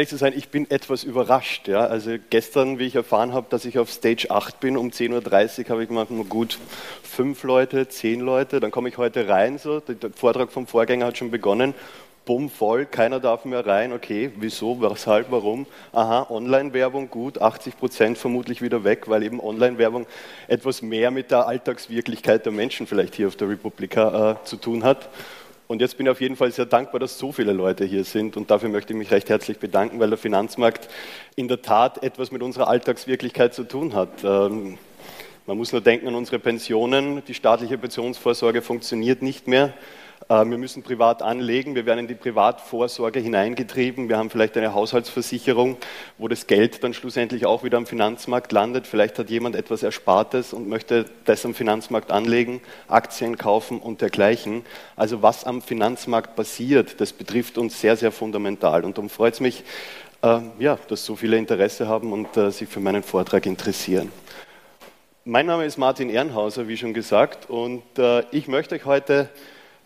Ehrlich zu sein, ich bin etwas überrascht. Ja? Also gestern, wie ich erfahren habe, dass ich auf Stage 8 bin, um 10.30 Uhr, habe ich gemacht, gut, fünf Leute, zehn Leute, dann komme ich heute rein, so, der Vortrag vom Vorgänger hat schon begonnen, bumm, voll, keiner darf mehr rein, okay, wieso, weshalb, warum? Aha, Online-Werbung, gut, 80 Prozent vermutlich wieder weg, weil eben Online-Werbung etwas mehr mit der Alltagswirklichkeit der Menschen vielleicht hier auf der Republika äh, zu tun hat. Und jetzt bin ich auf jeden Fall sehr dankbar, dass so viele Leute hier sind. Und dafür möchte ich mich recht herzlich bedanken, weil der Finanzmarkt in der Tat etwas mit unserer Alltagswirklichkeit zu tun hat. Ähm, man muss nur denken an unsere Pensionen. Die staatliche Pensionsvorsorge funktioniert nicht mehr. Äh, wir müssen privat anlegen, wir werden in die Privatvorsorge hineingetrieben, wir haben vielleicht eine Haushaltsversicherung, wo das Geld dann schlussendlich auch wieder am Finanzmarkt landet. Vielleicht hat jemand etwas Erspartes und möchte das am Finanzmarkt anlegen, Aktien kaufen und dergleichen. Also was am Finanzmarkt passiert, das betrifft uns sehr, sehr fundamental. Und darum freut es mich, äh, ja, dass so viele Interesse haben und äh, sich für meinen Vortrag interessieren. Mein Name ist Martin Ehrenhauser, wie schon gesagt, und ich möchte heute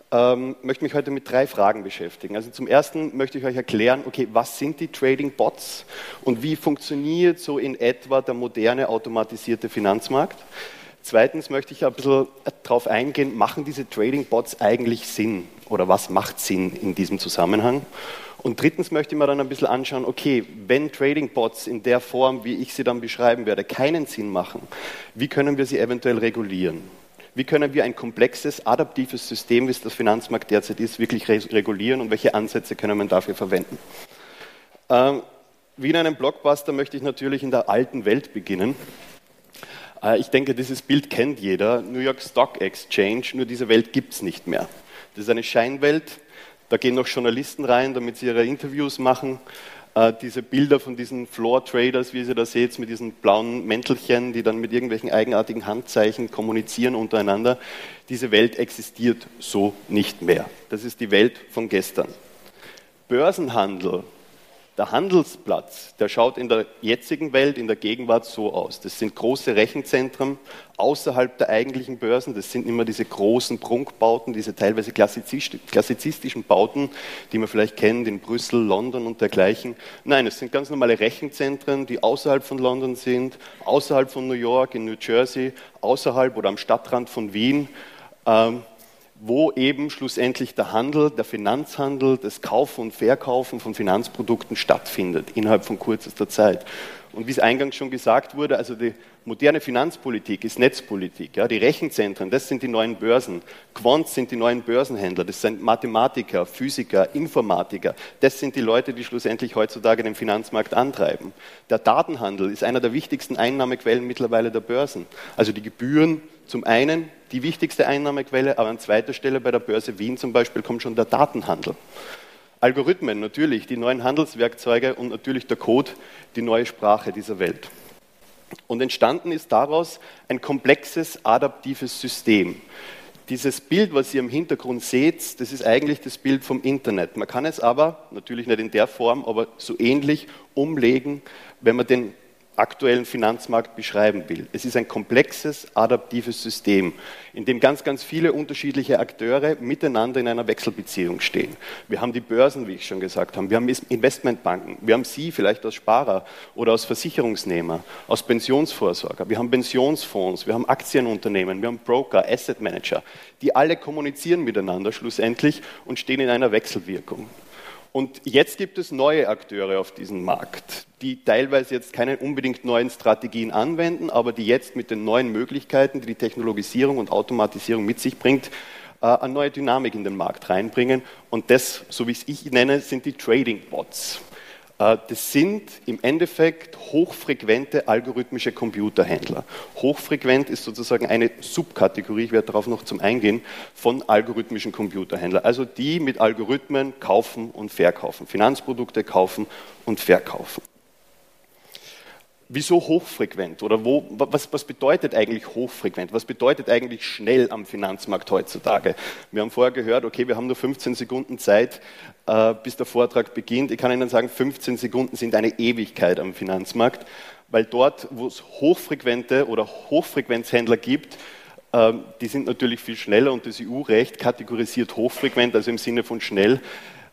ähm, möchte mich heute mit drei Fragen beschäftigen. Also zum ersten möchte ich euch erklären, okay, was sind die Trading Bots und wie funktioniert so in etwa der moderne automatisierte Finanzmarkt? Zweitens möchte ich ein bisschen darauf eingehen, machen diese Trading Bots eigentlich Sinn oder was macht Sinn in diesem Zusammenhang? Und drittens möchte ich mir dann ein bisschen anschauen, okay, wenn Trading Bots in der Form, wie ich sie dann beschreiben werde, keinen Sinn machen, wie können wir sie eventuell regulieren? Wie können wir ein komplexes, adaptives System, wie es das Finanzmarkt derzeit ist, wirklich regulieren und welche Ansätze können wir dafür verwenden? Ähm, wie in einem Blockbuster möchte ich natürlich in der alten Welt beginnen. Äh, ich denke, dieses Bild kennt jeder. New York Stock Exchange, nur diese Welt gibt es nicht mehr. Das ist eine Scheinwelt. Da gehen noch Journalisten rein, damit sie ihre Interviews machen. Äh, diese Bilder von diesen Floor Traders, wie ihr da seht, mit diesen blauen Mäntelchen, die dann mit irgendwelchen eigenartigen Handzeichen kommunizieren untereinander, diese Welt existiert so nicht mehr. Das ist die Welt von gestern. Börsenhandel der Handelsplatz, der schaut in der jetzigen Welt, in der Gegenwart so aus. Das sind große Rechenzentren außerhalb der eigentlichen Börsen. Das sind immer diese großen Prunkbauten, diese teilweise klassizistischen Bauten, die man vielleicht kennt in Brüssel, London und dergleichen. Nein, es sind ganz normale Rechenzentren, die außerhalb von London sind, außerhalb von New York, in New Jersey, außerhalb oder am Stadtrand von Wien. Ähm, wo eben schlussendlich der Handel, der Finanzhandel, das Kaufen und Verkaufen von Finanzprodukten stattfindet innerhalb von kürzester Zeit. Und wie es eingangs schon gesagt wurde, also die moderne Finanzpolitik ist Netzpolitik. Ja, die Rechenzentren, das sind die neuen Börsen. Quants sind die neuen Börsenhändler. Das sind Mathematiker, Physiker, Informatiker. Das sind die Leute, die schlussendlich heutzutage den Finanzmarkt antreiben. Der Datenhandel ist einer der wichtigsten Einnahmequellen mittlerweile der Börsen. Also die Gebühren zum einen die wichtigste Einnahmequelle, aber an zweiter Stelle bei der Börse Wien zum Beispiel kommt schon der Datenhandel. Algorithmen natürlich, die neuen Handelswerkzeuge und natürlich der Code, die neue Sprache dieser Welt. Und entstanden ist daraus ein komplexes adaptives System. Dieses Bild, was ihr im Hintergrund seht, das ist eigentlich das Bild vom Internet. Man kann es aber, natürlich nicht in der Form, aber so ähnlich umlegen, wenn man den aktuellen Finanzmarkt beschreiben will. Es ist ein komplexes, adaptives System, in dem ganz, ganz viele unterschiedliche Akteure miteinander in einer Wechselbeziehung stehen. Wir haben die Börsen, wie ich schon gesagt habe, wir haben Investmentbanken, wir haben Sie vielleicht als Sparer oder als Versicherungsnehmer, als Pensionsvorsorger, wir haben Pensionsfonds, wir haben Aktienunternehmen, wir haben Broker, Asset Manager, die alle kommunizieren miteinander schlussendlich und stehen in einer Wechselwirkung. Und jetzt gibt es neue Akteure auf diesem Markt, die teilweise jetzt keine unbedingt neuen Strategien anwenden, aber die jetzt mit den neuen Möglichkeiten, die die Technologisierung und Automatisierung mit sich bringt, äh, eine neue Dynamik in den Markt reinbringen. Und das, so wie ich es nenne, sind die Trading Bots. Äh, das sind im Endeffekt hochfrequente algorithmische Computerhändler. Hochfrequent ist sozusagen eine Subkategorie, ich werde darauf noch zum Eingehen, von algorithmischen Computerhändlern. Also die mit Algorithmen kaufen und verkaufen, Finanzprodukte kaufen und verkaufen. Wieso hochfrequent? Oder wo, was, was, bedeutet eigentlich hochfrequent? Was bedeutet eigentlich schnell am Finanzmarkt heutzutage? Wir haben vorher gehört, okay, wir haben nur 15 Sekunden Zeit, äh, bis der Vortrag beginnt. Ich kann Ihnen sagen, 15 Sekunden sind eine Ewigkeit am Finanzmarkt, weil dort, wo es hochfrequente oder Hochfrequenzhändler gibt, äh, die sind natürlich viel schneller und das EU-Recht kategorisiert hochfrequent, also im Sinne von schnell,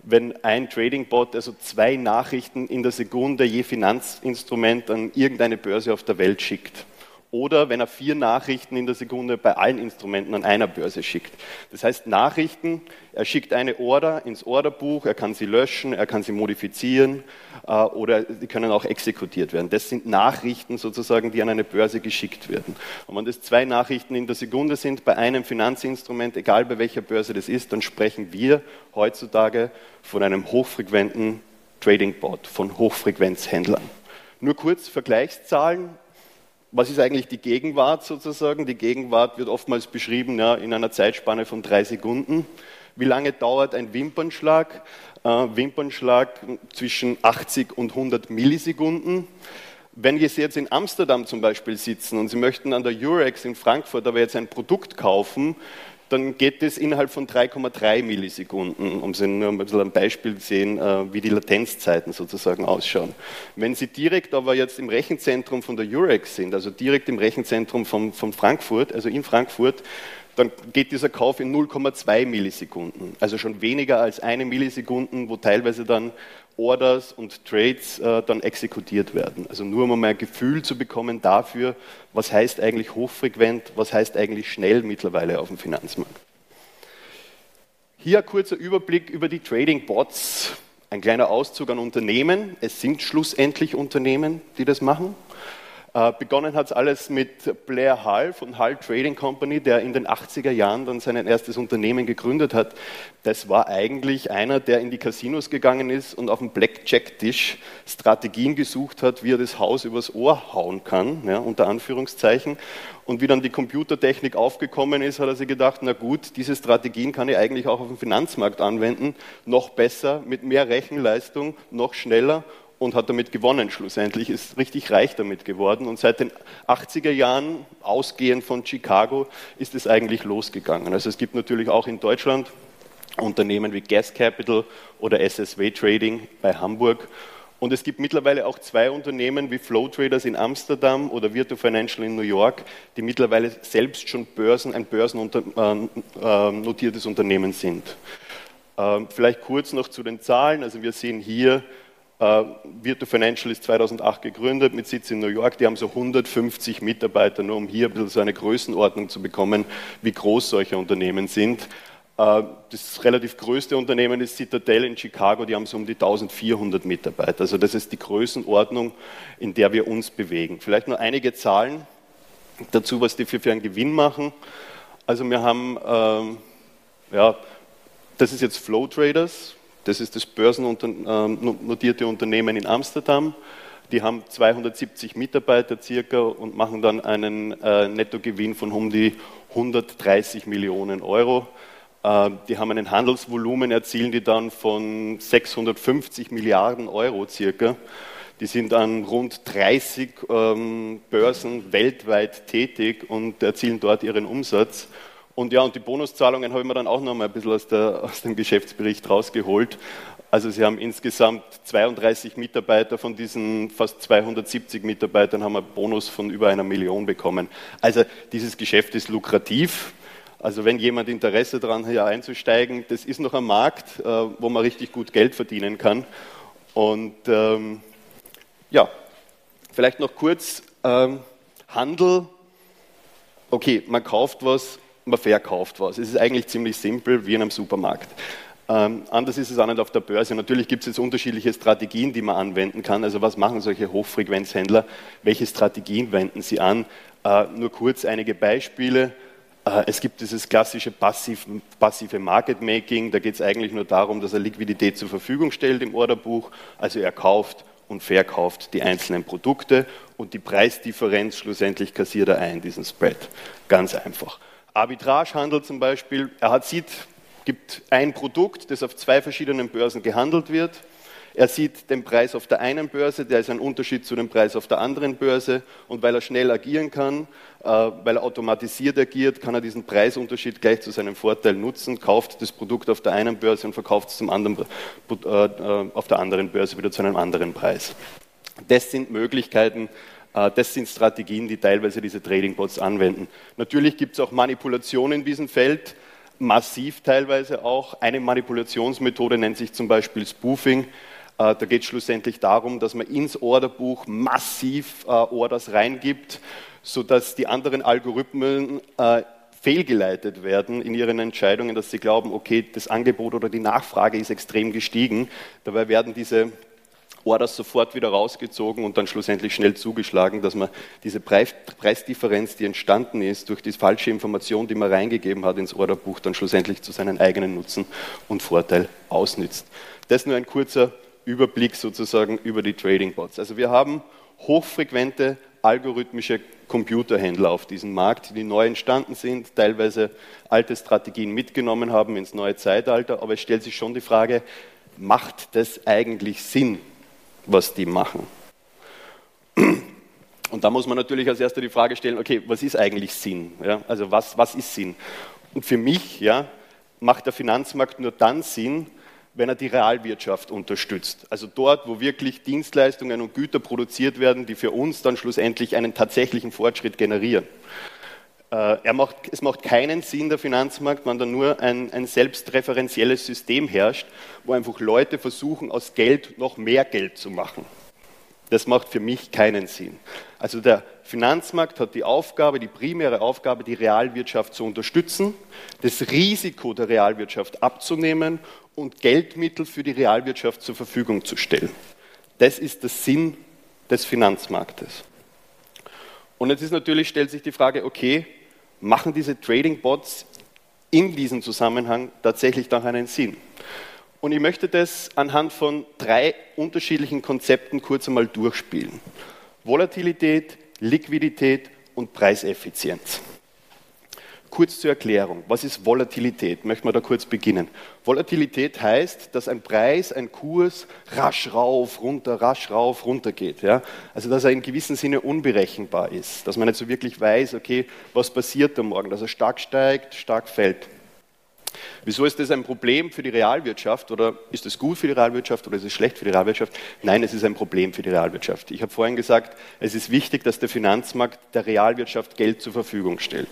wenn ein Trading-Bot also zwei Nachrichten in der Sekunde je Finanzinstrument an irgendeine Börse auf der Welt schickt oder wenn er vier Nachrichten in der Sekunde bei allen Instrumenten an einer Börse schickt. Das heißt Nachrichten, er schickt eine Order ins Orderbuch, er kann sie löschen, er kann sie modifizieren äh, oder die können auch exekutiert werden. Das sind Nachrichten sozusagen, die an eine Börse geschickt werden. Und wenn das zwei Nachrichten in der Sekunde sind bei einem Finanzinstrument, egal bei welcher Börse das ist, dann sprechen wir heutzutage von einem hochfrequenten Trading Bot, von Hochfrequenzhändlern. Nur kurz Vergleichszahlen was ist eigentlich die Gegenwart sozusagen? Die Gegenwart wird oftmals beschrieben ja, in einer Zeitspanne von drei Sekunden. Wie lange dauert ein Wimpernschlag? Äh, Wimpernschlag zwischen 80 und 100 Millisekunden. Wenn Sie jetzt in Amsterdam zum Beispiel sitzen und Sie möchten an der Eurex in Frankfurt aber jetzt ein Produkt kaufen, dann geht es innerhalb von 3,3 Millisekunden, um Sie nur ein bisschen ein Beispiel zu sehen, äh, wie die Latenzzeiten sozusagen ausschauen. Wenn Sie direkt aber jetzt im Rechenzentrum von der Eurex sind, also direkt im Rechenzentrum von, von Frankfurt, also in Frankfurt, dann geht dieser Kauf in 0,2 Millisekunden, also schon weniger als eine Millisekunden, wo teilweise dann Orders und Trades äh, dann exekutiert werden. Also nur um mal ein Gefühl zu bekommen dafür, was heißt eigentlich hochfrequent, was heißt eigentlich schnell mittlerweile auf dem Finanzmarkt. Hier ein kurzer Überblick über die Trading Bots. Ein kleiner Auszug an Unternehmen. Es sind schlussendlich Unternehmen, die das machen. Äh, begonnen hat es alles mit Blair Hull von Hull Trading Company, der in den 80er Jahren dann sein erstes Unternehmen gegründet hat. Das war eigentlich einer, der in die Casinos gegangen ist und auf dem Blackjack-Tisch Strategien gesucht hat, wie er das Haus übers Ohr hauen kann, ja, unter Anführungszeichen. Und wie dann die Computertechnik aufgekommen ist, hat er sich gedacht, na gut, diese Strategien kann ich eigentlich auch auf dem Finanzmarkt anwenden, noch besser, mit mehr Rechenleistung, noch schneller und hat damit gewonnen schlussendlich, ist richtig reich damit geworden. Und seit den 80er Jahren, ausgehend von Chicago, ist es eigentlich losgegangen. Also es gibt natürlich auch in Deutschland Unternehmen wie Gas Capital oder SSW Trading bei Hamburg. Und es gibt mittlerweile auch zwei Unternehmen wie Flow Traders in Amsterdam oder Virtu Financial in New York, die mittlerweile selbst schon Börsen, ein börsennotiertes äh, Unternehmen sind. Ähm, vielleicht kurz noch zu den Zahlen. Also wir sehen hier Uh, Virtu Financial ist 2008 gegründet mit Sitz in New York. Die haben so 150 Mitarbeiter, nur um hier ein bisschen so eine Größenordnung zu bekommen, wie groß solche Unternehmen sind. Uh, das relativ größte Unternehmen ist Citadel in Chicago, die haben so um die 1400 Mitarbeiter. Also das ist die Größenordnung, in der wir uns bewegen. Vielleicht nur einige Zahlen dazu, was die für, einen Gewinn machen. Also wir haben, ähm, ja, das ist jetzt Flow Traders, das ist das börsennotierte Unternehmen in Amsterdam. Die haben 270 Mitarbeiter circa und machen dann einen äh, Nettogewinn von um die 130 Millionen Euro. Äh, die haben einen Handelsvolumen erzielen die dann von 650 Milliarden Euro circa. Die sind an rund 30 ähm, Börsen weltweit tätig und erzielen dort ihren Umsatz. Und ja, und die Bonuszahlungen habe ich mir dann auch noch mal ein bisschen aus, der, aus dem Geschäftsbericht rausgeholt. Also Sie haben insgesamt 32 Mitarbeiter von diesen fast 270 Mitarbeitern haben einen Bonus von über einer Million bekommen. Also dieses Geschäft ist lukrativ. Also wenn jemand Interesse daran hat, hier einzusteigen, das ist noch ein Markt, äh, wo man richtig gut Geld verdienen kann. Und ähm, ja, vielleicht noch kurz ähm, Handel. Okay, man kauft was man verkauft was. Es ist eigentlich ziemlich simpel wie in einem Supermarkt. Ähm, anders ist es auch nicht auf der Börse. Natürlich gibt es jetzt unterschiedliche Strategien, die man anwenden kann. Also was machen solche Hochfrequenzhändler? Welche Strategien wenden sie an? Äh, nur kurz einige Beispiele. Äh, es gibt dieses klassische passiv, passive Market Making. Da geht es eigentlich nur darum, dass er Liquidität zur Verfügung stellt im Orderbuch. Also er kauft und verkauft die einzelnen Produkte und die Preisdifferenz schlussendlich kassiert er ein, diesen Spread. Ganz einfach. Arbitragehandel zum Beispiel, er hat, sieht, gibt ein Produkt, das auf zwei verschiedenen Börsen gehandelt wird. Er sieht den Preis auf der einen Börse, der ist ein Unterschied zu dem Preis auf der anderen Börse. Und weil er schnell agieren kann, äh, weil er automatisiert agiert, kann er diesen Preisunterschied gleich zu seinem Vorteil nutzen, kauft das Produkt auf der einen Börse und verkauft es zum anderen, äh, äh, auf der anderen Börse wieder zu einem anderen Preis. Das sind Möglichkeiten, das sind Strategien, die teilweise diese Trading Bots anwenden. Natürlich gibt es auch Manipulationen in diesem Feld. massiv teilweise auch. Eine Manipulationsmethode nennt sich zum Beispiel Spoofing. Äh, da geht es schlussendlich darum, dass man ins Orderbuch massiv äh, Orders reingibt, sodass die anderen Algorithmen äh, fehlgeleitet werden in ihren Entscheidungen, dass sie glauben, okay, das Angebot oder die Nachfrage ist extrem gestiegen. Dabei werden diese Orders sofort wieder rausgezogen und dann schlussendlich schnell zugeschlagen, dass man diese Preisdifferenz, die entstanden ist durch die falsche Information, die man reingegeben hat ins Orderbuch, dann schlussendlich zu seinen eigenen Nutzen und Vorteil ausnützt. Das nur ein kurzer Überblick sozusagen über die Trading Bots. Also wir haben hochfrequente algorithmische Computerhändler auf diesem Markt, die neu entstanden sind, teilweise alte Strategien mitgenommen haben ins neue Zeitalter. Aber es stellt sich schon die Frage, macht das eigentlich Sinn, was die machen? Und da muss man natürlich als erster die Frage stellen, okay, was ist eigentlich Sinn? Ja, also was, was ist Sinn? Und für mich ja, macht der Finanzmarkt nur dann Sinn, wenn er die Realwirtschaft unterstützt. Also dort, wo wirklich Dienstleistungen und Güter produziert werden, die für uns dann schlussendlich einen tatsächlichen Fortschritt generieren. Äh, macht, es macht keinen Sinn, der Finanzmarkt, wenn da nur ein, ein selbstreferenzielles System herrscht, wo einfach Leute versuchen, aus Geld noch mehr Geld zu machen. Das macht für mich keinen Sinn. Also der Finanzmarkt hat die Aufgabe, die primäre Aufgabe, die Realwirtschaft zu unterstützen, das Risiko der Realwirtschaft abzunehmen und Geldmittel für die Realwirtschaft zur Verfügung zu stellen. Das ist der Sinn des Finanzmarktes. Und jetzt ist natürlich, stellt sich die Frage, okay, machen diese Trading Bots in diesem Zusammenhang tatsächlich noch einen Sinn? Und ich möchte das anhand von drei unterschiedlichen Konzepten kurz einmal durchspielen. Volatilität, Liquidität und Preiseffizienz. Kurz zur Erklärung, was ist Volatilität? Möchten wir da kurz beginnen. Volatilität heißt, dass ein Preis, ein Kurs rasch rauf, runter, rasch rauf, runter geht. Ja? Also dass er in gewissem Sinne unberechenbar ist, dass man nicht so wirklich weiß, okay, was passiert da morgen, dass er stark steigt, stark fällt. Wieso ist das ein Problem für die Realwirtschaft oder ist es gut für die Realwirtschaft oder ist es schlecht für die Realwirtschaft? Nein, es ist ein Problem für die Realwirtschaft. Ich habe vorhin gesagt, es ist wichtig, dass der Finanzmarkt der Realwirtschaft Geld zur Verfügung stellt.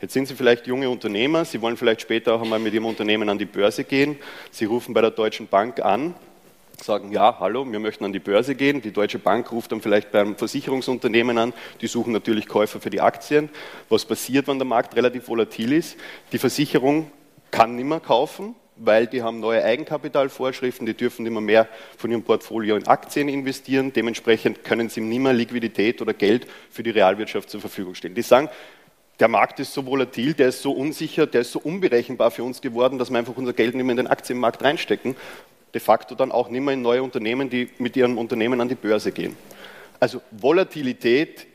Jetzt sind Sie vielleicht junge Unternehmer, Sie wollen vielleicht später auch einmal mit Ihrem Unternehmen an die Börse gehen. Sie rufen bei der Deutschen Bank an sagen, ja, hallo, wir möchten an die Börse gehen. Die Deutsche Bank ruft dann vielleicht beim Versicherungsunternehmen an, die suchen natürlich Käufer für die Aktien. Was passiert, wenn der Markt relativ volatil ist? Die Versicherung kann nicht mehr kaufen, weil die haben neue Eigenkapitalvorschriften, die dürfen immer mehr von ihrem Portfolio in Aktien investieren. Dementsprechend können sie nicht mehr Liquidität oder Geld für die Realwirtschaft zur Verfügung stellen. Die sagen, der Markt ist so volatil, der ist so unsicher, der ist so unberechenbar für uns geworden, dass wir einfach unser Geld nicht mehr in den Aktienmarkt reinstecken. De facto dann auch nicht mehr in neue Unternehmen, die mit ihrem Unternehmen an die Börse gehen. Also Volatilität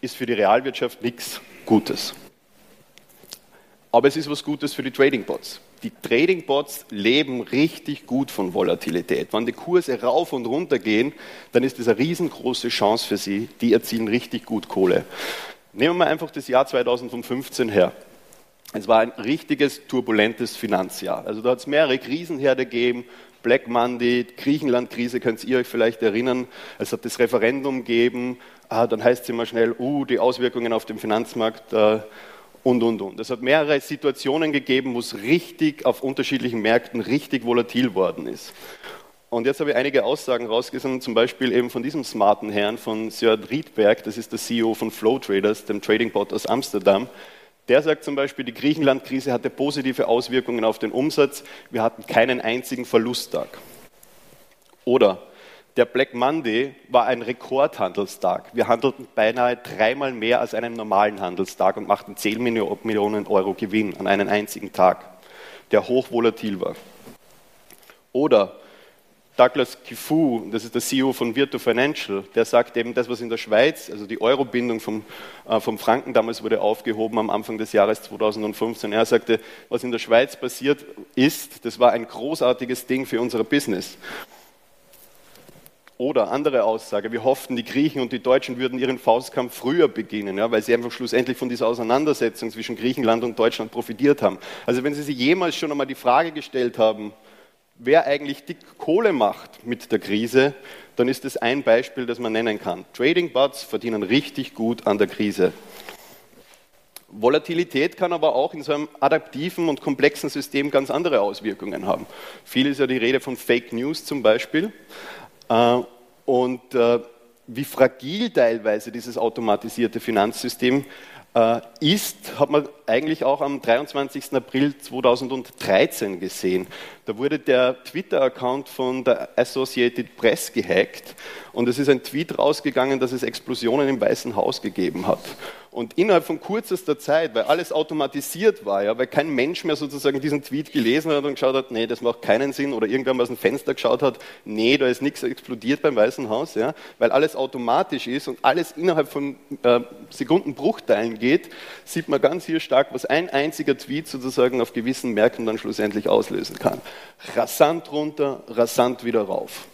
ist für die Realwirtschaft nichts Gutes. Aber es ist was Gutes für die Trading Bots. Die Trading Bots leben richtig gut von Volatilität. Wenn die Kurse rauf und runter gehen, dann ist das eine riesengroße Chance für sie. Die erzielen richtig gut Kohle. Nehmen wir einfach das Jahr 2015 her. Es war ein richtiges turbulentes Finanzjahr. Also da hat es mehrere Krisenherde gegeben. Black Monday, Griechenland-Krise, könnt ihr euch vielleicht erinnern. Es hat das Referendum gegeben. Ah, dann heißt es immer schnell, uh, die Auswirkungen auf den Finanzmarkt. Äh, und, und, und. Es hat mehrere Situationen gegeben, wo es richtig auf unterschiedlichen Märkten richtig volatil worden ist. Und jetzt habe ich einige Aussagen rausgesucht, zum Beispiel eben von diesem smarten Herrn, von Sir Riedberg, das ist der CEO von Flow Traders, dem Trading Bot aus Amsterdam. Der sagt zum Beispiel, die Griechenland-Krise hatte positive Auswirkungen auf den Umsatz, wir hatten keinen einzigen Verlusttag. Oder der Black Monday war ein Rekordhandelstag. Wir handelten beinahe dreimal mehr als einen normalen Handelstag und machten 10 Millionen Euro Gewinn an einem einzigen Tag, der hochvolatil war. Oder Douglas Kifu, das ist der CEO von Virtu Financial, der sagt eben, das, was in der Schweiz, also die Eurobindung vom, äh, vom Franken damals wurde aufgehoben am Anfang des Jahres 2015. Er sagte, was in der Schweiz passiert ist, das war ein großartiges Ding für unser Business. Oder andere Aussage, wir hofften, die Griechen und die Deutschen würden ihren Faustkampf früher beginnen, ja, weil sie einfach schlussendlich von dieser Auseinandersetzung zwischen Griechenland und Deutschland profitiert haben. Also wenn Sie sich jemals schon einmal die Frage gestellt haben, wer eigentlich dick Kohle macht mit der Krise, dann ist das ein Beispiel, das man nennen kann. Trading Bots verdienen richtig gut an der Krise. Volatilität kann aber auch in so einem adaptiven und komplexen System ganz andere Auswirkungen haben. Viel ist ja die Rede von Fake News zum Beispiel. Äh, und äh, wie fragil teilweise dieses automatisierte Finanzsystem äh, ist, hat man eigentlich auch am 23. April 2013 gesehen. Da wurde der Twitter-Account von der Associated Press gehackt und es ist ein Tweet rausgegangen, dass es Explosionen im Weißen Haus gegeben hat. Und innerhalb von kürzester Zeit, weil alles automatisiert war, ja, weil kein Mensch mehr sozusagen diesen Tweet gelesen hat und geschaut hat, nee, das macht keinen Sinn, oder irgendwann aus dem Fenster geschaut hat, nee, da ist nichts explodiert beim Weißen Haus, ja, weil alles automatisch ist und alles innerhalb von äh, Sekundenbruchteilen geht, sieht man ganz hier stark, was ein einziger Tweet sozusagen auf gewissen Märkten dann schlussendlich auslösen kann. Rasant runter, rasant wieder rauf.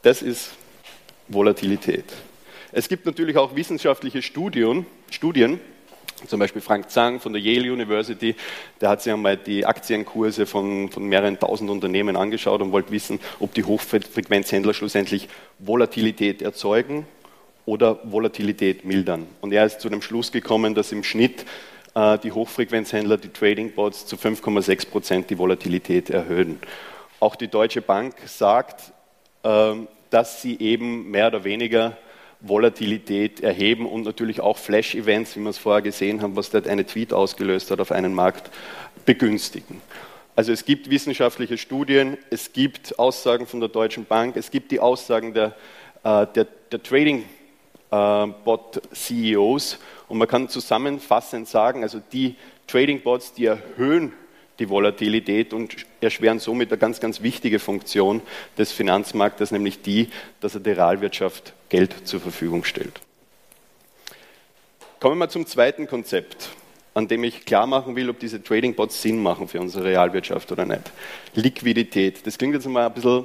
Das ist Volatilität. Es gibt natürlich auch wissenschaftliche Studien, Studien zum Beispiel Frank Zang von der Yale University, der hat sich einmal die Aktienkurse von, von mehreren tausend Unternehmen angeschaut und wollte wissen, ob die Hochfrequenzhändler schlussendlich Volatilität erzeugen oder Volatilität mildern. Und er ist zu dem Schluss gekommen, dass im Schnitt äh, die Hochfrequenzhändler, die Trading Bots zu 5,6 Prozent die Volatilität erhöhen. Auch die Deutsche Bank sagt, äh, dass sie eben mehr oder weniger Volatilität erheben und natürlich auch Flash-Events, wie wir es vorher gesehen haben, was dort eine Tweet ausgelöst hat, auf einen Markt begünstigen. Also es gibt wissenschaftliche Studien, es gibt Aussagen von der Deutschen Bank, es gibt die Aussagen der, äh, der, der Trading-Bot-CEOs äh, und man kann zusammenfassend sagen, also die Trading-Bots, die erhöhen die Volatilität und erschweren somit eine ganz, ganz wichtige Funktion des Finanzmarktes, nämlich die, dass er der Realwirtschaft Geld zur Verfügung stellt. Kommen wir zum zweiten Konzept, an dem ich klar machen will, ob diese Trading Bots Sinn machen für unsere Realwirtschaft oder nicht. Liquidität. Das klingt jetzt mal ein bisschen,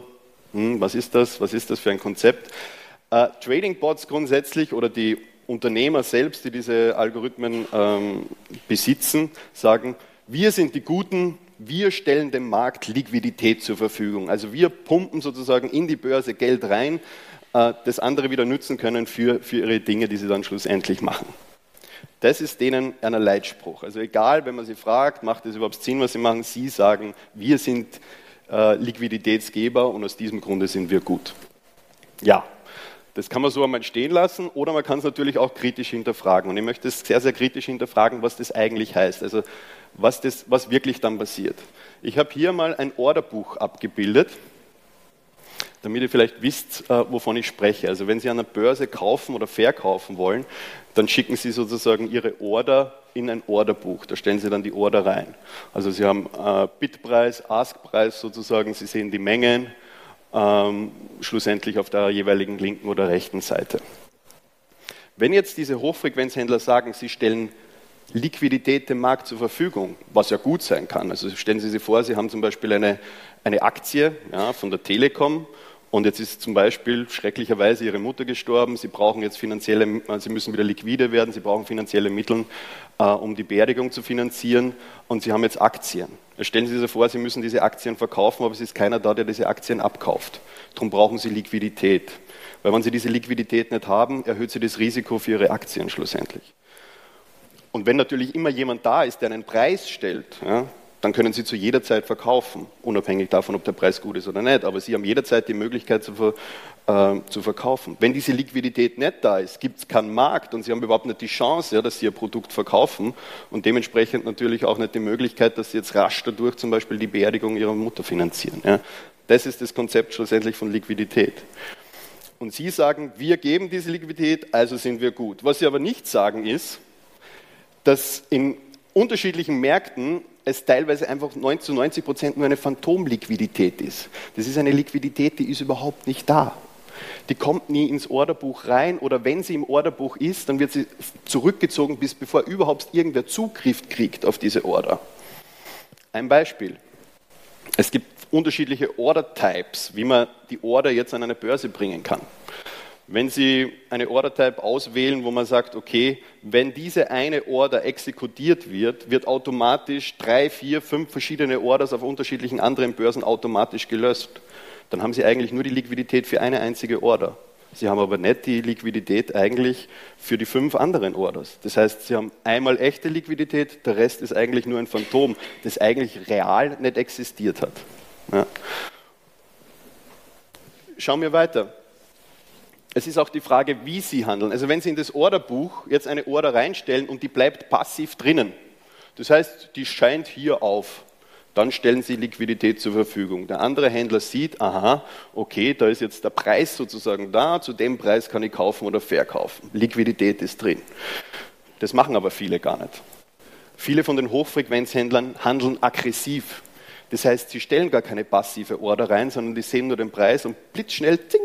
hm, was ist das? Was ist das für ein Konzept? Äh, Trading Bots grundsätzlich oder die Unternehmer selbst, die diese Algorithmen ähm, besitzen, sagen, wir sind die Guten, wir stellen dem Markt Liquidität zur Verfügung. Also wir pumpen sozusagen in die Börse Geld rein, äh, das andere wieder nutzen können für, für ihre Dinge, die sie dann schlussendlich machen. Das ist denen ein Leitspruch. Also egal, wenn man sie fragt, macht es überhaupt Sinn, was sie machen, sie sagen, wir sind äh, Liquiditätsgeber und aus diesem Grunde sind wir gut. Ja, das kann man so einmal stehen lassen oder man kann es natürlich auch kritisch hinterfragen. Und ich möchte es sehr, sehr kritisch hinterfragen, was das eigentlich heißt. Also was, das, was wirklich dann passiert. Ich habe hier mal ein Orderbuch abgebildet, damit ihr vielleicht wisst, äh, wovon ich spreche. Also wenn Sie an der Börse kaufen oder verkaufen wollen, dann schicken Sie sozusagen Ihre Order in ein Orderbuch. Da stellen Sie dann die Order rein. Also Sie haben äh, Bitpreis, Askpreis sozusagen, Sie sehen die Mengen, ähm, schlussendlich auf der jeweiligen linken oder rechten Seite. Wenn jetzt diese Hochfrequenzhändler sagen, sie stellen Liquidität dem Markt zur Verfügung, was ja gut sein kann. Also stellen Sie sich vor, Sie haben zum Beispiel eine, eine Aktie ja, von der Telekom und jetzt ist zum Beispiel schrecklicherweise Ihre Mutter gestorben. Sie brauchen jetzt finanzielle, äh, Sie müssen wieder liquide werden. Sie brauchen finanzielle Mittel, äh, um die Beerdigung zu finanzieren. Und Sie haben jetzt Aktien. Stellen Sie sich vor, Sie müssen diese Aktien verkaufen, aber es ist keiner da, der diese Aktien abkauft. Darum brauchen Sie Liquidität. Weil wenn Sie diese Liquidität nicht haben, erhöht Sie das Risiko für Ihre Aktien schlussendlich. Und wenn natürlich immer jemand da ist, der einen Preis stellt, ja, dann können Sie zu jeder Zeit verkaufen, unabhängig davon, ob der Preis gut ist oder nicht. Aber Sie haben jederzeit die Möglichkeit zu, äh, zu verkaufen. Wenn diese Liquidität nicht da ist, gibt es keinen Markt und Sie haben überhaupt nicht die Chance, ja, dass Sie Ihr Produkt verkaufen und dementsprechend natürlich auch nicht die Möglichkeit, dass Sie jetzt rasch dadurch zum Beispiel die Beerdigung Ihrer Mutter finanzieren. Ja. Das ist das Konzept schlussendlich von Liquidität. Und Sie sagen, wir geben diese Liquidität, also sind wir gut. Was Sie aber nicht sagen ist, dass in unterschiedlichen Märkten es teilweise einfach zu 90 Prozent nur eine Phantomliquidität ist. Das ist eine Liquidität, die ist überhaupt nicht da. Die kommt nie ins Orderbuch rein oder wenn sie im Orderbuch ist, dann wird sie zurückgezogen, bis bevor überhaupt irgendwer Zugriff kriegt auf diese Order. Ein Beispiel. Es gibt unterschiedliche Order-Types, wie man die Order jetzt an eine Börse bringen kann. Wenn Sie eine Order-Type auswählen, wo man sagt, okay, wenn diese eine Order exekutiert wird, wird automatisch drei, vier, fünf verschiedene Orders auf unterschiedlichen anderen Börsen automatisch gelöscht. Dann haben Sie eigentlich nur die Liquidität für eine einzige Order. Sie haben aber nicht die Liquidität eigentlich für die fünf anderen Orders. Das heißt, Sie haben einmal echte Liquidität, der Rest ist eigentlich nur ein Phantom, das eigentlich real nicht existiert hat. Ja. Schauen wir weiter. Es ist auch die Frage, wie Sie handeln. Also wenn Sie in das Orderbuch jetzt eine Order reinstellen und die bleibt passiv drinnen, das heißt, die scheint hier auf, dann stellen Sie Liquidität zur Verfügung. Der andere Händler sieht, aha, okay, da ist jetzt der Preis sozusagen da, zu dem Preis kann ich kaufen oder verkaufen. Liquidität ist drin. Das machen aber viele gar nicht. Viele von den Hochfrequenzhändlern handeln aggressiv. Das heißt, sie stellen gar keine passive Order rein, sondern die sehen nur den Preis und blitzschnell, zing,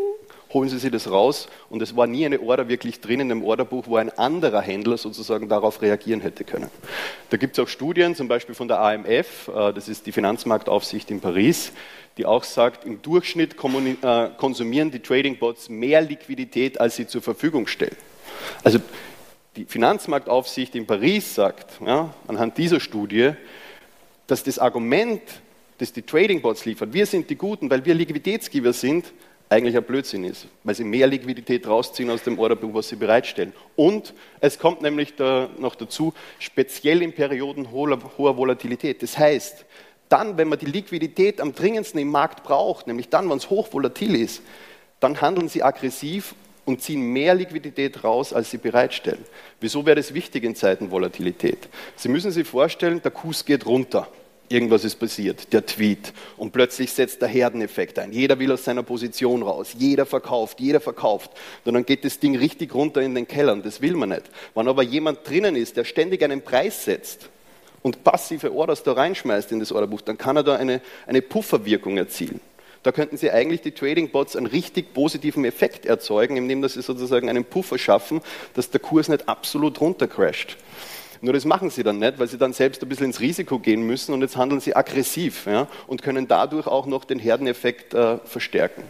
holen Sie sich das raus und es war nie eine Order wirklich drin in dem Orderbuch, wo ein anderer Händler sozusagen darauf reagieren hätte können. Da gibt es auch Studien, zum Beispiel von der AMF, äh, das ist die Finanzmarktaufsicht in Paris, die auch sagt, im Durchschnitt äh, konsumieren die Trading Bots mehr Liquidität, als sie zur Verfügung stellen. Also die Finanzmarktaufsicht in Paris sagt, ja, anhand dieser Studie, dass das Argument, das die Trading Bots liefern, wir sind die Guten, weil wir Liquiditätsgeber sind, eigentlich ein Blödsinn ist, weil sie mehr Liquidität rausziehen aus dem Orderbuch, was sie bereitstellen. Und es kommt nämlich da noch dazu, speziell in Perioden hoher, Volatilität. Das heißt, dann, wenn man die Liquidität am dringendsten im Markt braucht, nämlich dann, wenn es hochvolatil ist, dann handeln sie aggressiv und ziehen mehr Liquidität raus, als sie bereitstellen. Wieso wäre das wichtig in Zeiten Volatilität? Sie müssen sich vorstellen, der Kurs geht runter irgendwas ist passiert, der Tweet. Und plötzlich setzt der Herdeneffekt ein. Jeder will aus seiner Position raus. Jeder verkauft, jeder verkauft. Und dann geht das Ding richtig runter in den Keller. Und das will man nicht. Wenn aber jemand drinnen ist, der ständig einen Preis setzt und passive Orders da reinschmeißt in das Orderbuch, dann kann er da eine, eine Pufferwirkung erzielen. Da könnten Sie eigentlich die Trading Bots einen richtig positiven Effekt erzeugen, indem Sie sozusagen einen Puffer schaffen, dass der Kurs nicht absolut runtercrasht. Nur das machen sie dann nicht, weil sie dann selbst ein bisschen ins Risiko gehen müssen und jetzt handeln sie aggressiv ja, und können dadurch auch noch den Herdeneffekt äh, verstärken.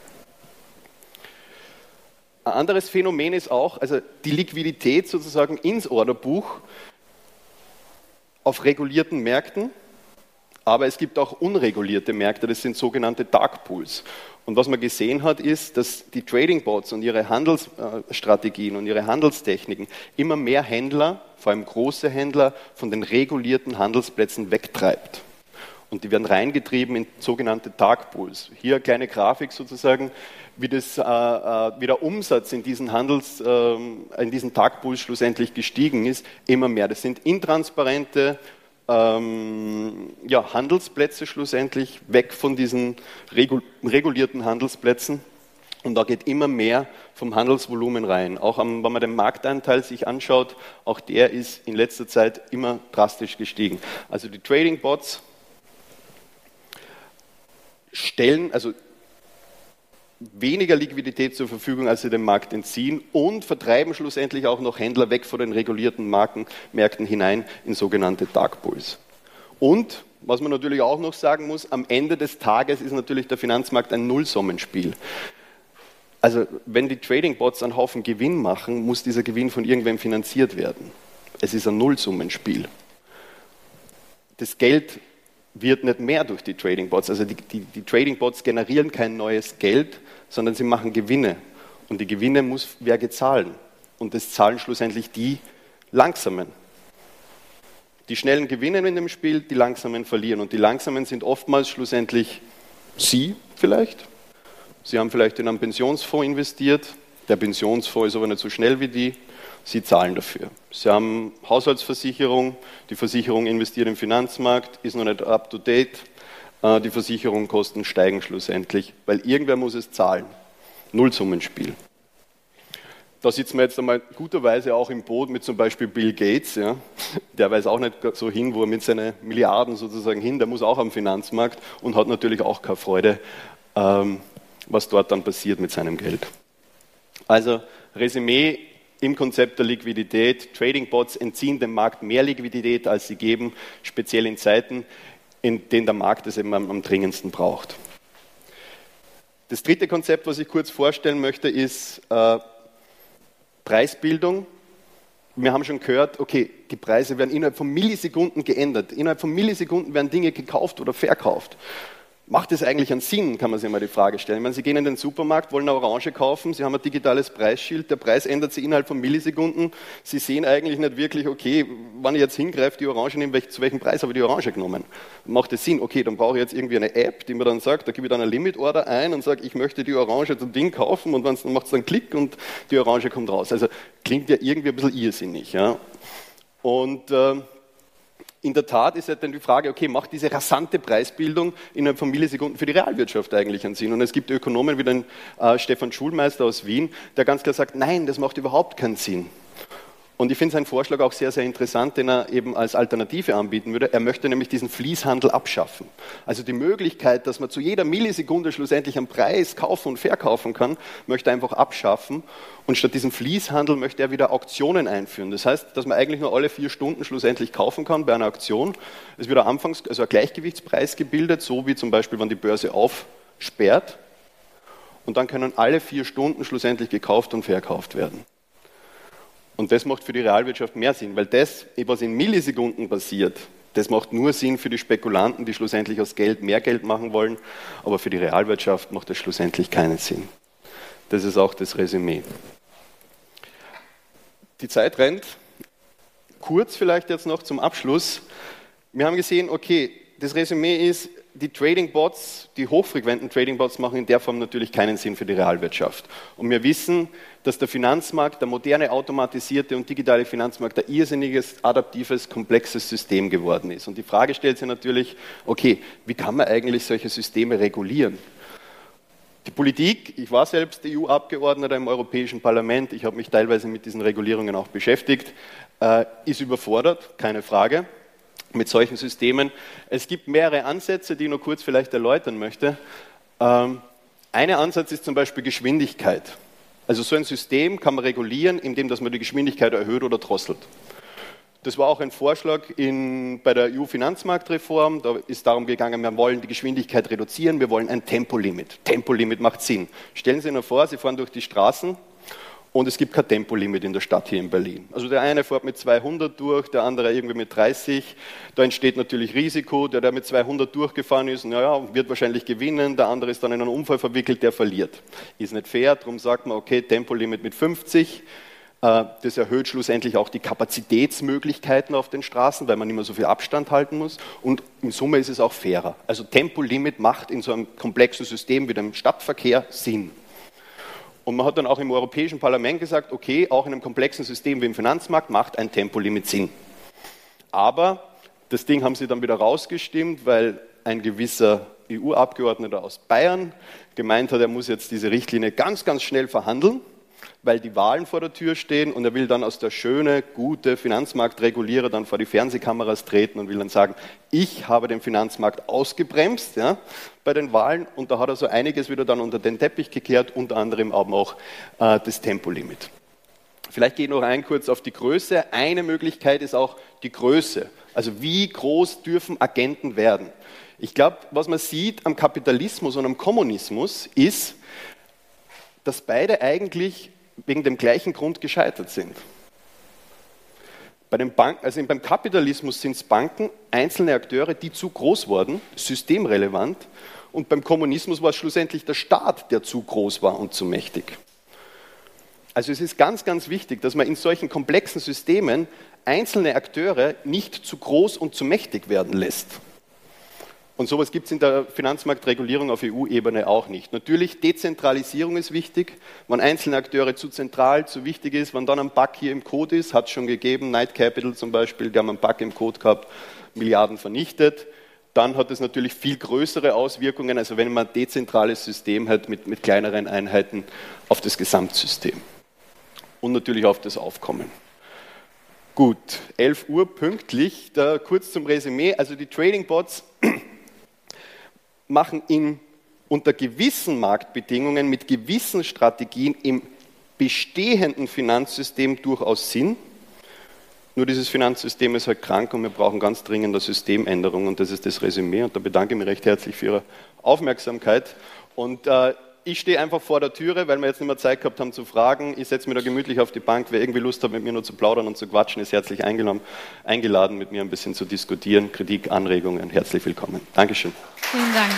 Ein anderes Phänomen ist auch, also die Liquidität sozusagen ins Orderbuch auf regulierten Märkten, aber es gibt auch unregulierte Märkte, das sind sogenannte Dark Pools. Und was man gesehen hat, ist, dass die Trading Bots und ihre Handelsstrategien und ihre Handelstechniken immer mehr Händler, vor allem große Händler, von den regulierten Handelsplätzen wegtreibt. Und die werden reingetrieben in sogenannte Dark Pools. Hier eine kleine Grafik sozusagen, wie, das, äh, äh wie der Umsatz in diesen, Handels, äh, in diesen Dark Pools schlussendlich gestiegen ist. Immer mehr. Das sind intransparente ähm, ja, Handelsplätze schlussendlich, weg von diesen regulierten Handelsplätzen. Und da geht immer mehr vom Handelsvolumen rein. Auch am, wenn man den Markteinteil sich anschaut, auch der ist in letzter Zeit immer drastisch gestiegen. Also die Trading Bots stellen, also weniger Liquidität zur Verfügung, als sie dem Markt entziehen und vertreiben schlussendlich auch noch Händler weg von den regulierten Marken, Märkten hinein in sogenannte Dark Pools. Und was man natürlich auch noch sagen muss, am Ende des Tages ist natürlich der Finanzmarkt ein Nullsummenspiel. Also wenn die Trading Bots einen Haufen Gewinn machen, muss dieser Gewinn von irgendwem finanziert werden. Es ist ein Nullsummenspiel. Das Geld wird nicht mehr durch die Trading Bots. Also die, die, die Trading Bots generieren kein neues Geld, sondern sie machen Gewinne. Und die Gewinne muss wer gezahlen. Und das zahlen schlussendlich die Langsamen. Die Schnellen gewinnen in dem Spiel, die Langsamen verlieren. Und die Langsamen sind oftmals schlussendlich Sie vielleicht. Sie haben vielleicht in einen Pensionsfonds investiert. Der Pensionsfonds ist aber nicht so schnell wie die. Sie zahlen dafür. Sie haben Haushaltsversicherung, die Versicherung investiert im Finanzmarkt, ist noch nicht up to date, äh, die Versicherungskosten steigen schlussendlich, weil irgendwer muss es zahlen. Nullsummenspiel. Da sitzen wir jetzt einmal guterweise auch im Boot mit zum Beispiel Bill Gates. Ja. Der weiß auch nicht so hin, wo er mit seinen Milliarden sozusagen hin, der muss auch am Finanzmarkt und hat natürlich auch keine Freude, ähm, was dort dann passiert mit seinem Geld. Also Resümee, im Konzept der Liquidität. Trading Bots entziehen dem Markt mehr Liquidität, als sie geben, speziell in Zeiten, in denen der Markt es eben am, am dringendsten braucht. Das dritte Konzept, was ich kurz vorstellen möchte, ist äh, Preisbildung. Wir haben schon gehört, okay, die Preise werden innerhalb von Millisekunden geändert. Innerhalb von Millisekunden werden Dinge gekauft oder verkauft. Macht es eigentlich einen Sinn, kann man sich mal die Frage stellen. Ich meine, Sie gehen in den Supermarkt, wollen eine Orange kaufen, Sie haben ein digitales Preisschild, der Preis ändert sich innerhalb von Millisekunden. Sie sehen eigentlich nicht wirklich, okay, wann ich jetzt hingreife, die Orange nehme, zu welchem Preis habe ich die Orange genommen? Macht es Sinn? Okay, dann brauche ich jetzt irgendwie eine App, die mir dann sagt, da gebe ich dann eine Limit-Order ein und sage, ich möchte die Orange zum Ding kaufen und dann macht es dann Klick und die Orange kommt raus. Also klingt ja irgendwie ein bisschen irrsinnig. Ja? Und... Äh, in der Tat ist ja dann die Frage, okay, macht diese rasante Preisbildung innerhalb von Millisekunden für die Realwirtschaft eigentlich einen Sinn? Und es gibt Ökonomen wie den äh, Stefan Schulmeister aus Wien, der ganz klar sagt, nein, das macht überhaupt keinen Sinn. Und ich finde seinen Vorschlag auch sehr, sehr interessant, den er eben als Alternative anbieten würde. Er möchte nämlich diesen Fließhandel abschaffen. Also die Möglichkeit, dass man zu jeder Millisekunde schlussendlich einen Preis kaufen und verkaufen kann, möchte er einfach abschaffen. Und statt diesem Fließhandel möchte er wieder Auktionen einführen. Das heißt, dass man eigentlich nur alle vier Stunden schlussendlich kaufen kann bei einer Auktion. Es wird anfangs also ein Gleichgewichtspreis gebildet, so wie zum Beispiel, wenn die Börse aufsperrt. Und dann können alle vier Stunden schlussendlich gekauft und verkauft werden. Und das macht für die Realwirtschaft mehr Sinn, weil das, was in Millisekunden passiert, das macht nur Sinn für die Spekulanten, die schlussendlich aus Geld mehr Geld machen wollen, aber für die Realwirtschaft macht das schlussendlich keinen Sinn. Das ist auch das Resümee. Die Zeit rennt. Kurz vielleicht jetzt noch zum Abschluss. Wir haben gesehen, okay, das Resümee ist, die Trading Bots, die hochfrequenten Trading Bots machen in der Form natürlich keinen Sinn für die Realwirtschaft. Und wir wissen, dass der Finanzmarkt, der moderne, automatisierte und digitale Finanzmarkt, ein irrsinniges, adaptives, komplexes System geworden ist. Und die Frage stellt sich natürlich, okay, wie kann man eigentlich solche Systeme regulieren? Die Politik, ich war selbst EU-Abgeordneter im Europäischen Parlament, ich habe mich teilweise mit diesen Regulierungen auch beschäftigt, äh, ist überfordert, keine Frage mit solchen Systemen. Es gibt mehrere Ansätze, die ich nur kurz vielleicht erläutern möchte. Ähm, ein Ansatz ist zum Beispiel Geschwindigkeit. Also so ein System kann man regulieren, indem dass man die Geschwindigkeit erhöht oder drosselt. Das war auch ein Vorschlag in, bei der EU-Finanzmarktreform. Da ist darum gegangen, wir wollen die Geschwindigkeit reduzieren, wir wollen ein Tempolimit. Tempolimit macht Sinn. Stellen Sie sich nur vor, Sie fahren durch die Straßen und es gibt kein Tempolimit in der Stadt hier in Berlin. Also der eine fährt mit 200 durch, der andere irgendwie mit 30. Da entsteht natürlich Risiko. Der, der mit 200 durchgefahren ist, naja, wird wahrscheinlich gewinnen. Der andere ist dann in einen Unfall verwickelt, der verliert. Ist nicht fair, darum sagt man, okay, Tempolimit mit 50. Äh, das erhöht schlussendlich auch die Kapazitätsmöglichkeiten auf den Straßen, weil man nicht mehr so viel Abstand halten muss. Und in Summe ist es auch fairer. Also Tempolimit macht in so einem komplexen System wie dem Stadtverkehr Sinn. Und man hat dann auch im Europäischen Parlament gesagt, okay, auch in einem komplexen System wie im Finanzmarkt macht ein Tempolimit Sinn. Aber das Ding haben sie dann wieder rausgestimmt, weil ein gewisser EU-Abgeordneter aus Bayern gemeint hat, er muss jetzt diese Richtlinie ganz, ganz schnell verhandeln weil die Wahlen vor der Tür stehen und er will dann als der schöne, gute Finanzmarktregulierer dann vor die Fernsehkameras treten und will dann sagen, ich habe den Finanzmarkt ausgebremst ja, bei den Wahlen und da hat er so einiges wieder dann unter den Teppich gekehrt, unter anderem auch äh, das Tempolimit. Vielleicht gehe ich noch ein kurz auf die Größe. Eine Möglichkeit ist auch die Größe. Also wie groß dürfen Agenten werden? Ich glaube, was man sieht am Kapitalismus und am Kommunismus ist, dass beide eigentlich wegen dem gleichen Grund gescheitert sind. Bei den Banken, also beim Kapitalismus sind es Banken, einzelne Akteure, die zu groß wurden, systemrelevant, und beim Kommunismus war es schlussendlich der Staat, der zu groß war und zu mächtig. Also es ist ganz, ganz wichtig, dass man in solchen komplexen Systemen einzelne Akteure nicht zu groß und zu mächtig werden lässt. Und sowas gibt es in der Finanzmarktregulierung auf EU-Ebene auch nicht. Natürlich, Dezentralisierung ist wichtig. Wenn einzelne Akteure zu zentral, zu wichtig ist, wenn dann ein Bug hier im Code ist, hat es schon gegeben, Night Capital zum Beispiel, die haben einen Bug im Code gehabt, Milliarden vernichtet, dann hat es natürlich viel größere Auswirkungen, also wenn man ein dezentrales System hat mit, mit kleineren Einheiten auf das Gesamtsystem und natürlich auf das Aufkommen. Gut, 11 Uhr pünktlich, da kurz zum Resümee. Also die Trading Bots machen in, unter gewissen Marktbedingungen mit gewissen Strategien im bestehenden Finanzsystem durchaus Sinn. Nur dieses Finanzsystem ist halt krank und wir brauchen ganz dringend eine Systemänderung und das ist das Resümee. Und da bedanke ich mich recht herzlich für Ihre Aufmerksamkeit. Und äh, ich stehe einfach vor der Türe, weil wir jetzt nicht mehr Zeit gehabt haben zu fragen. Ich setze mich da gemütlich auf die Bank. Wer irgendwie Lust hat, mit mir nur zu plaudern und zu quatschen, ist herzlich eingeladen, mit mir ein bisschen zu diskutieren. Kritik, Anregungen, herzlich willkommen. Dankeschön. Vielen Dank.